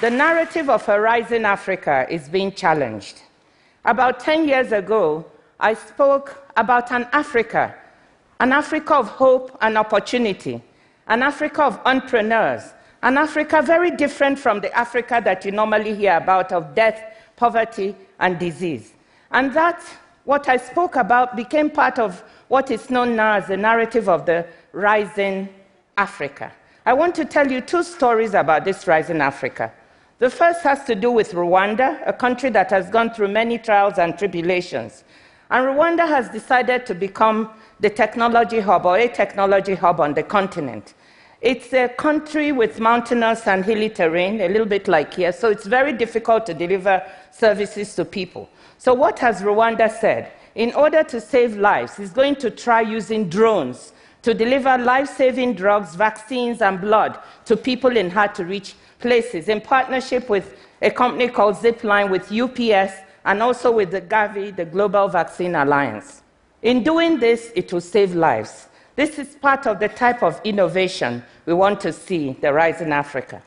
the narrative of a rising Africa is being challenged. About 10 years ago, I spoke about an Africa, an Africa of hope and opportunity, an Africa of entrepreneurs, an Africa very different from the Africa that you normally hear about of death, poverty, and disease. And that, what I spoke about, became part of what is known now as the narrative of the rising Africa. I want to tell you two stories about this rising Africa. The first has to do with Rwanda, a country that has gone through many trials and tribulations. And Rwanda has decided to become the technology hub or a technology hub on the continent. It's a country with mountainous and hilly terrain, a little bit like here, so it's very difficult to deliver services to people. So, what has Rwanda said? In order to save lives, it's going to try using drones to deliver life saving drugs, vaccines, and blood to people in hard to reach places in partnership with a company called Zipline, with UPS, and also with the Gavi, the Global Vaccine Alliance. In doing this, it will save lives. This is part of the type of innovation we want to see the rise in Africa.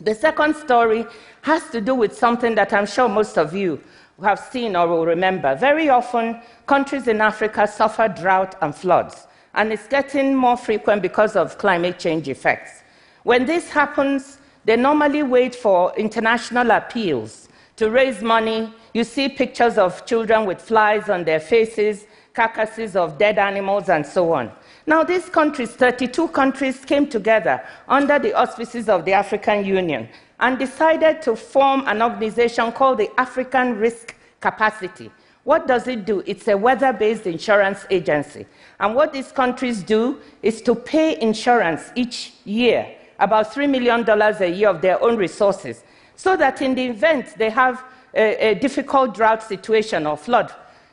The second story has to do with something that I'm sure most of you have seen or will remember. Very often, countries in Africa suffer drought and floods and it's getting more frequent because of climate change effects. When this happens, they normally wait for international appeals to raise money. You see pictures of children with flies on their faces, carcasses of dead animals, and so on. Now, these countries, 32 countries, came together under the auspices of the African Union and decided to form an organization called the African Risk Capacity what does it do? It's a weather based insurance agency. And what these countries do is to pay insurance each year, about $3 million a year of their own resources, so that in the event they have a, a difficult drought situation or flood,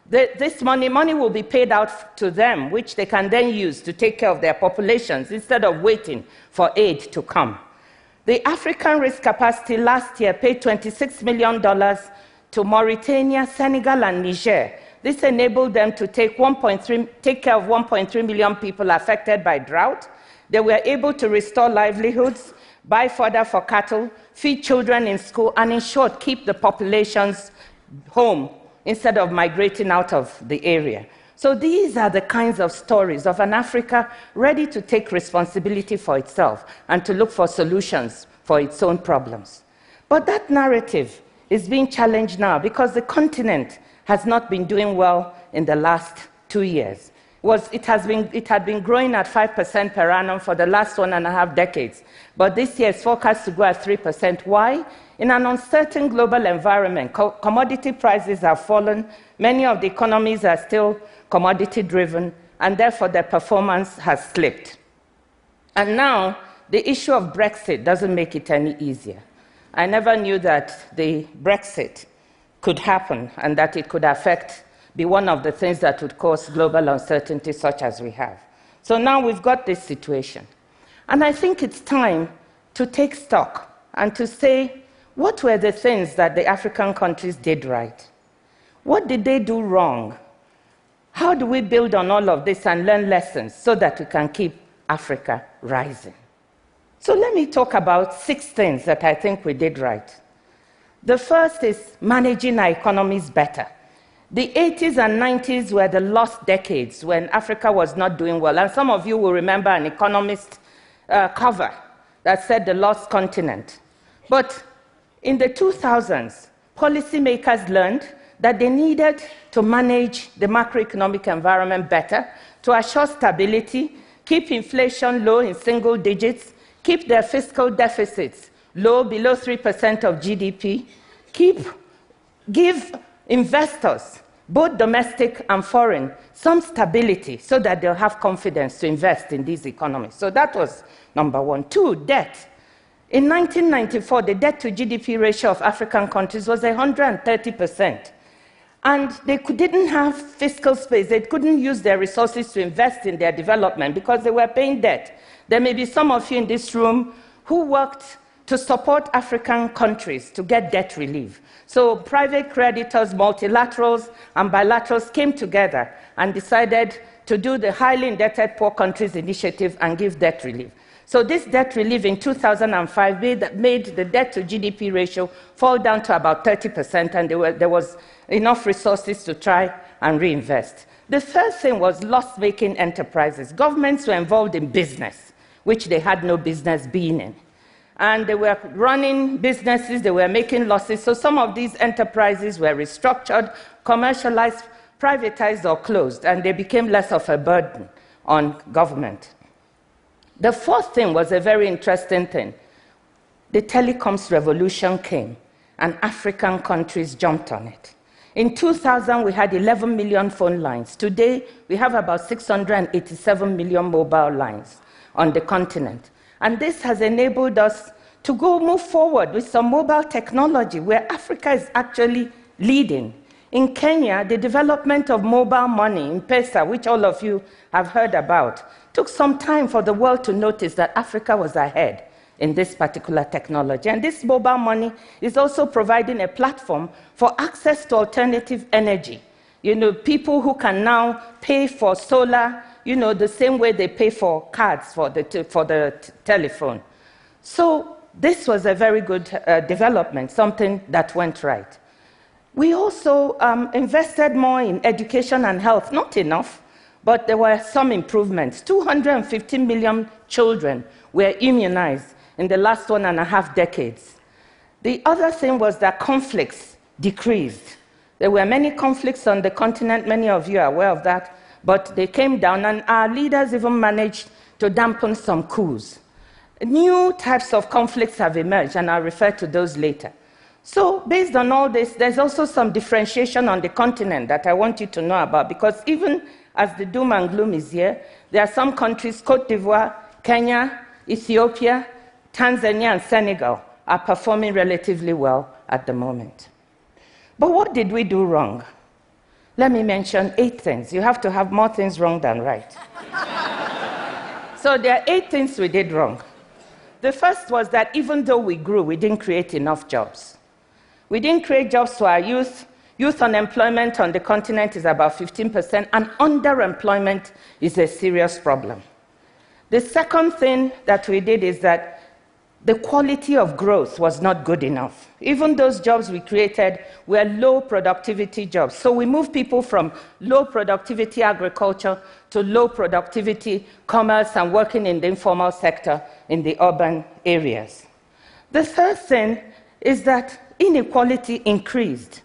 the, this money, money will be paid out to them, which they can then use to take care of their populations instead of waiting for aid to come. The African Risk Capacity last year paid $26 million to Mauritania, Senegal, and Niger. This enabled them to take, take care of 1.3 million people affected by drought. They were able to restore livelihoods, buy fodder for cattle, feed children in school, and in short, keep the populations home instead of migrating out of the area. So these are the kinds of stories of an Africa ready to take responsibility for itself and to look for solutions for its own problems. But that narrative is being challenged now because the continent has not been doing well in the last two years. Was, it, has been, it had been growing at 5% per annum for the last one and a half decades, but this year is forecast to grow at 3%. Why? In an uncertain global environment, co- commodity prices have fallen, many of the economies are still commodity driven, and therefore their performance has slipped. And now, the issue of Brexit doesn't make it any easier. I never knew that the Brexit could happen and that it could affect, be one of the things that would cause global uncertainty such as we have. So now we've got this situation. And I think it's time to take stock and to say, what were the things that the African countries did right? What did they do wrong? How do we build on all of this and learn lessons so that we can keep Africa rising? So let me talk about six things that I think we did right. The first is managing our economies better. The 80s and 90s were the lost decades when Africa was not doing well. And some of you will remember an economist uh, cover that said the lost continent. But in the 2000s, policymakers learned that they needed to manage the macroeconomic environment better to assure stability, keep inflation low in single digits, keep their fiscal deficits low, below 3% of GDP, keep, give investors, both domestic and foreign, some stability so that they'll have confidence to invest in these economies. So that was number one. Two, debt. In 1994, the debt to GDP ratio of African countries was 130%. And they didn't have fiscal space. They couldn't use their resources to invest in their development because they were paying debt. There may be some of you in this room who worked to support African countries to get debt relief. So private creditors, multilaterals, and bilaterals came together and decided to do the highly indebted poor countries initiative and give debt relief. So this debt relief in 2005 made, made the debt to GDP ratio fall down to about 30%, and there, were, there was enough resources to try and reinvest. The third thing was loss making enterprises. Governments were involved in business, which they had no business being in. And they were running businesses, they were making losses. So some of these enterprises were restructured, commercialized, privatized, or closed, and they became less of a burden on government. The fourth thing was a very interesting thing. The telecoms revolution came, and African countries jumped on it. In 2000, we had 11 million phone lines. Today, we have about 687 million mobile lines on the continent. And this has enabled us to go move forward with some mobile technology where Africa is actually leading. In Kenya, the development of mobile money, M-Pesa, which all of you have heard about, took some time for the world to notice that Africa was ahead in this particular technology. And this mobile money is also providing a platform for access to alternative energy. You know, people who can now pay for solar, you know, the same way they pay for cards for the, t- for the t- telephone. So this was a very good uh, development, something that went right. We also um, invested more in education and health, not enough, but there were some improvements. 250 million children were immunized in the last one and a half decades. The other thing was that conflicts decreased. There were many conflicts on the continent, many of you are aware of that, but they came down, and our leaders even managed to dampen some coups. New types of conflicts have emerged, and I'll refer to those later. So, based on all this, there's also some differentiation on the continent that I want you to know about because even as the doom and gloom is here, there are some countries, Cote d'Ivoire, Kenya, Ethiopia, Tanzania, and Senegal, are performing relatively well at the moment. But what did we do wrong? Let me mention eight things. You have to have more things wrong than right. so there are eight things we did wrong. The first was that even though we grew, we didn't create enough jobs. We didn't create jobs for our youth. Youth unemployment on the continent is about 15%, and underemployment is a serious problem. The second thing that we did is that the quality of growth was not good enough. Even those jobs we created were low productivity jobs. So we moved people from low productivity agriculture to low productivity commerce and working in the informal sector in the urban areas. The third thing is that inequality increased.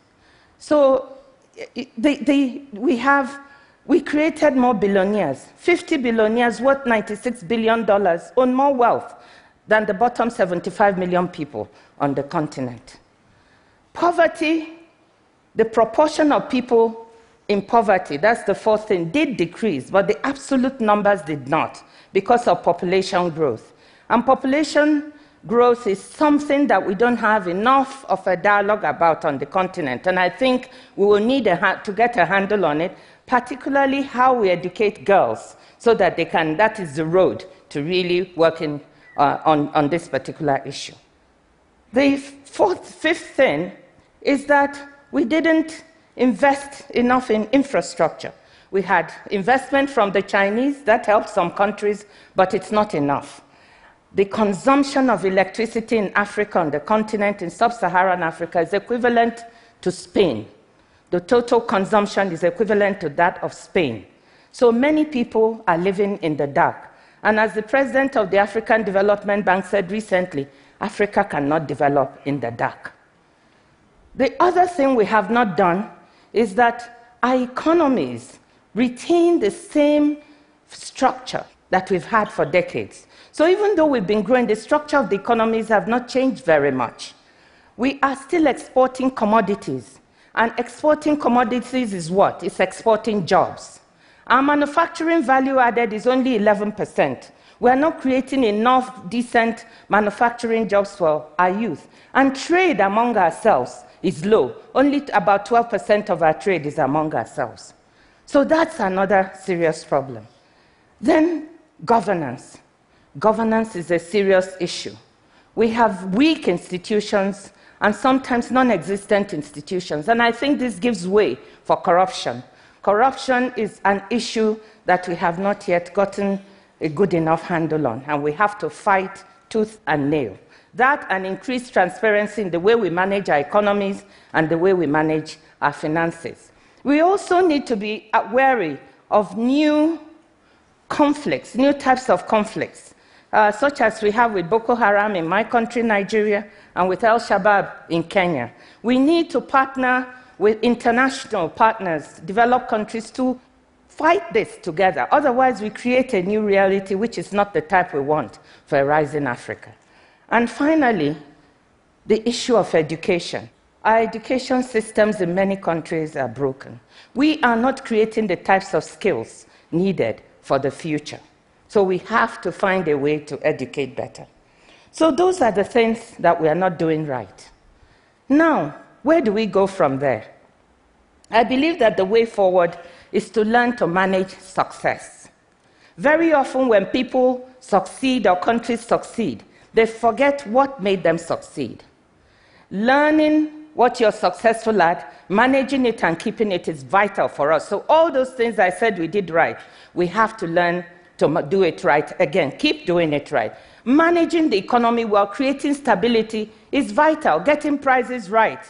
So we have we created more billionaires. 50 billionaires worth $96 billion own more wealth than the bottom 75 million people on the continent. Poverty, the proportion of people in poverty, that's the fourth thing, did decrease, but the absolute numbers did not because of population growth. And population growth is something that we don't have enough of a dialogue about on the continent. And I think we will need ha- to get a handle on it, particularly how we educate girls so that they can, that is the road to really working uh, on, on this particular issue. The fourth, fifth thing is that we didn't invest enough in infrastructure. We had investment from the Chinese, that helped some countries, but it's not enough the consumption of electricity in Africa, on the continent, in sub Saharan Africa, is equivalent to Spain. The total consumption is equivalent to that of Spain. So many people are living in the dark. And as the president of the African Development Bank said recently, Africa cannot develop in the dark. The other thing we have not done is that our economies retain the same structure that we've had for decades. So even though we've been growing, the structure of the economies have not changed very much. We are still exporting commodities. And exporting commodities is what? It's exporting jobs. Our manufacturing value added is only 11%. We are not creating enough decent manufacturing jobs for our youth. And trade among ourselves is low. Only about 12% of our trade is among ourselves. So that's another serious problem. Then, governance governance is a serious issue. We have weak institutions and sometimes non existent institutions, and I think this gives way for corruption. Corruption is an issue that we have not yet gotten a good enough handle on, and we have to fight tooth and nail. That and increased transparency in the way we manage our economies and the way we manage our finances. We also need to be wary of new conflicts, new types of conflicts, uh, such as we have with Boko Haram in my country, Nigeria, and with Al Shabaab in Kenya. We need to partner with international partners, developed countries, to fight this together. Otherwise, we create a new reality which is not the type we want for a rising Africa. And finally, the issue of education. Our education systems in many countries are broken. We are not creating the types of skills needed for the future. So we have to find a way to educate better. So those are the things that we are not doing right. Now, where do we go from there? I believe that the way forward is to learn to manage success. Very often, when people succeed or countries succeed, they forget what made them succeed. Learning what you're successful at, managing it and keeping it is vital for us. So, all those things I said we did right, we have to learn to do it right again. Keep doing it right. Managing the economy while creating stability is vital. Getting prices right.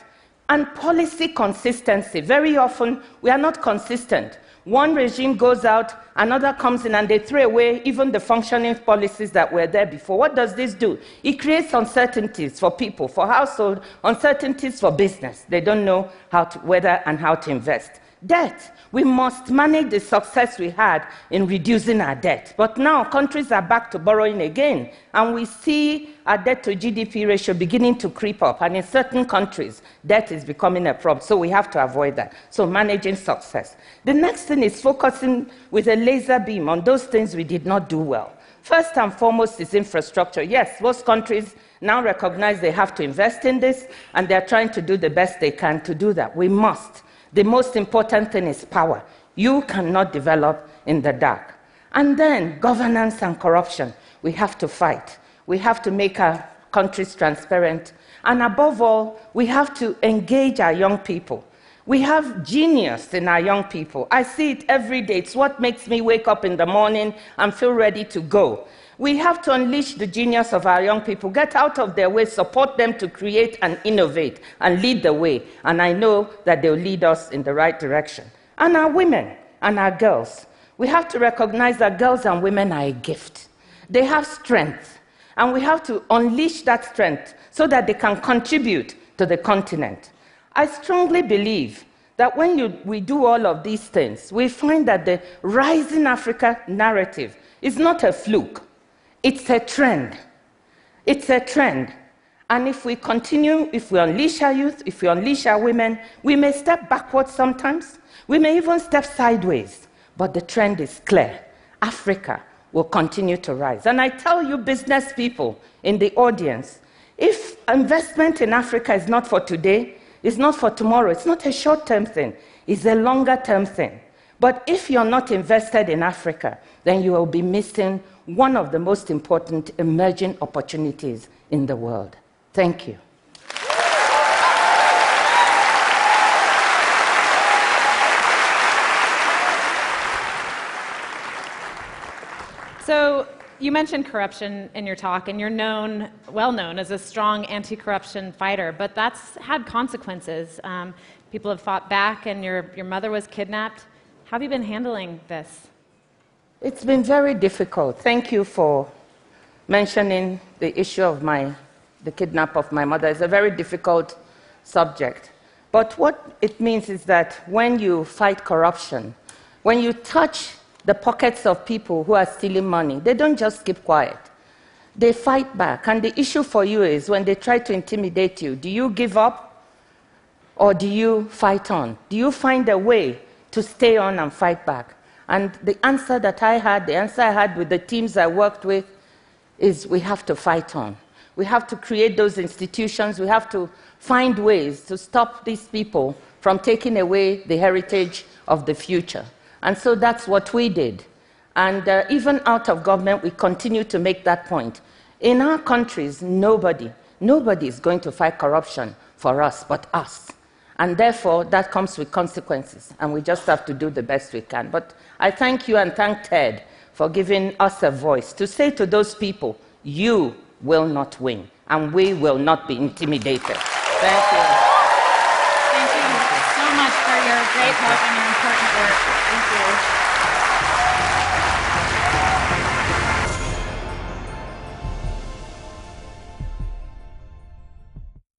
And policy consistency. Very often, we are not consistent. One regime goes out, another comes in, and they throw away even the functioning policies that were there before. What does this do? It creates uncertainties for people, for household, uncertainties for business. They don't know how to, whether and how to invest. Debt. We must manage the success we had in reducing our debt. But now countries are back to borrowing again, and we see our debt to GDP ratio beginning to creep up. And in certain countries, debt is becoming a problem. So we have to avoid that. So managing success. The next thing is focusing with a laser beam on those things we did not do well. First and foremost is infrastructure. Yes, most countries now recognize they have to invest in this, and they're trying to do the best they can to do that. We must. The most important thing is power. You cannot develop in the dark. And then governance and corruption. We have to fight. We have to make our countries transparent. And above all, we have to engage our young people. We have genius in our young people. I see it every day. It's what makes me wake up in the morning and feel ready to go. We have to unleash the genius of our young people, get out of their way, support them to create and innovate and lead the way. And I know that they'll lead us in the right direction. And our women and our girls, we have to recognize that girls and women are a gift. They have strength, and we have to unleash that strength so that they can contribute to the continent. I strongly believe that when you, we do all of these things, we find that the rising Africa narrative is not a fluke. It's a trend. It's a trend. And if we continue, if we unleash our youth, if we unleash our women, we may step backwards sometimes. We may even step sideways. But the trend is clear. Africa will continue to rise. And I tell you, business people in the audience, if investment in Africa is not for today, it's not for tomorrow, it's not a short term thing, it's a longer term thing. But if you're not invested in Africa, then you will be missing one of the most important emerging opportunities in the world. Thank you. So, you mentioned corruption in your talk, and you're known, well known, as a strong anti corruption fighter, but that's had consequences. Um, people have fought back, and your, your mother was kidnapped. How have you been handling this? It's been very difficult. Thank you for mentioning the issue of my, the kidnap of my mother. It's a very difficult subject. But what it means is that when you fight corruption, when you touch the pockets of people who are stealing money, they don't just keep quiet. They fight back. And the issue for you is when they try to intimidate you, do you give up or do you fight on? Do you find a way to stay on and fight back? And the answer that I had, the answer I had with the teams I worked with, is we have to fight on. We have to create those institutions. We have to find ways to stop these people from taking away the heritage of the future. And so that's what we did. And uh, even out of government, we continue to make that point. In our countries, nobody, nobody is going to fight corruption for us but us. And therefore, that comes with consequences, and we just have to do the best we can. But I thank you and thank Ted for giving us a voice to say to those people, you will not win, and we will not be intimidated. Thank you. Thank you so much for your great work and your important work.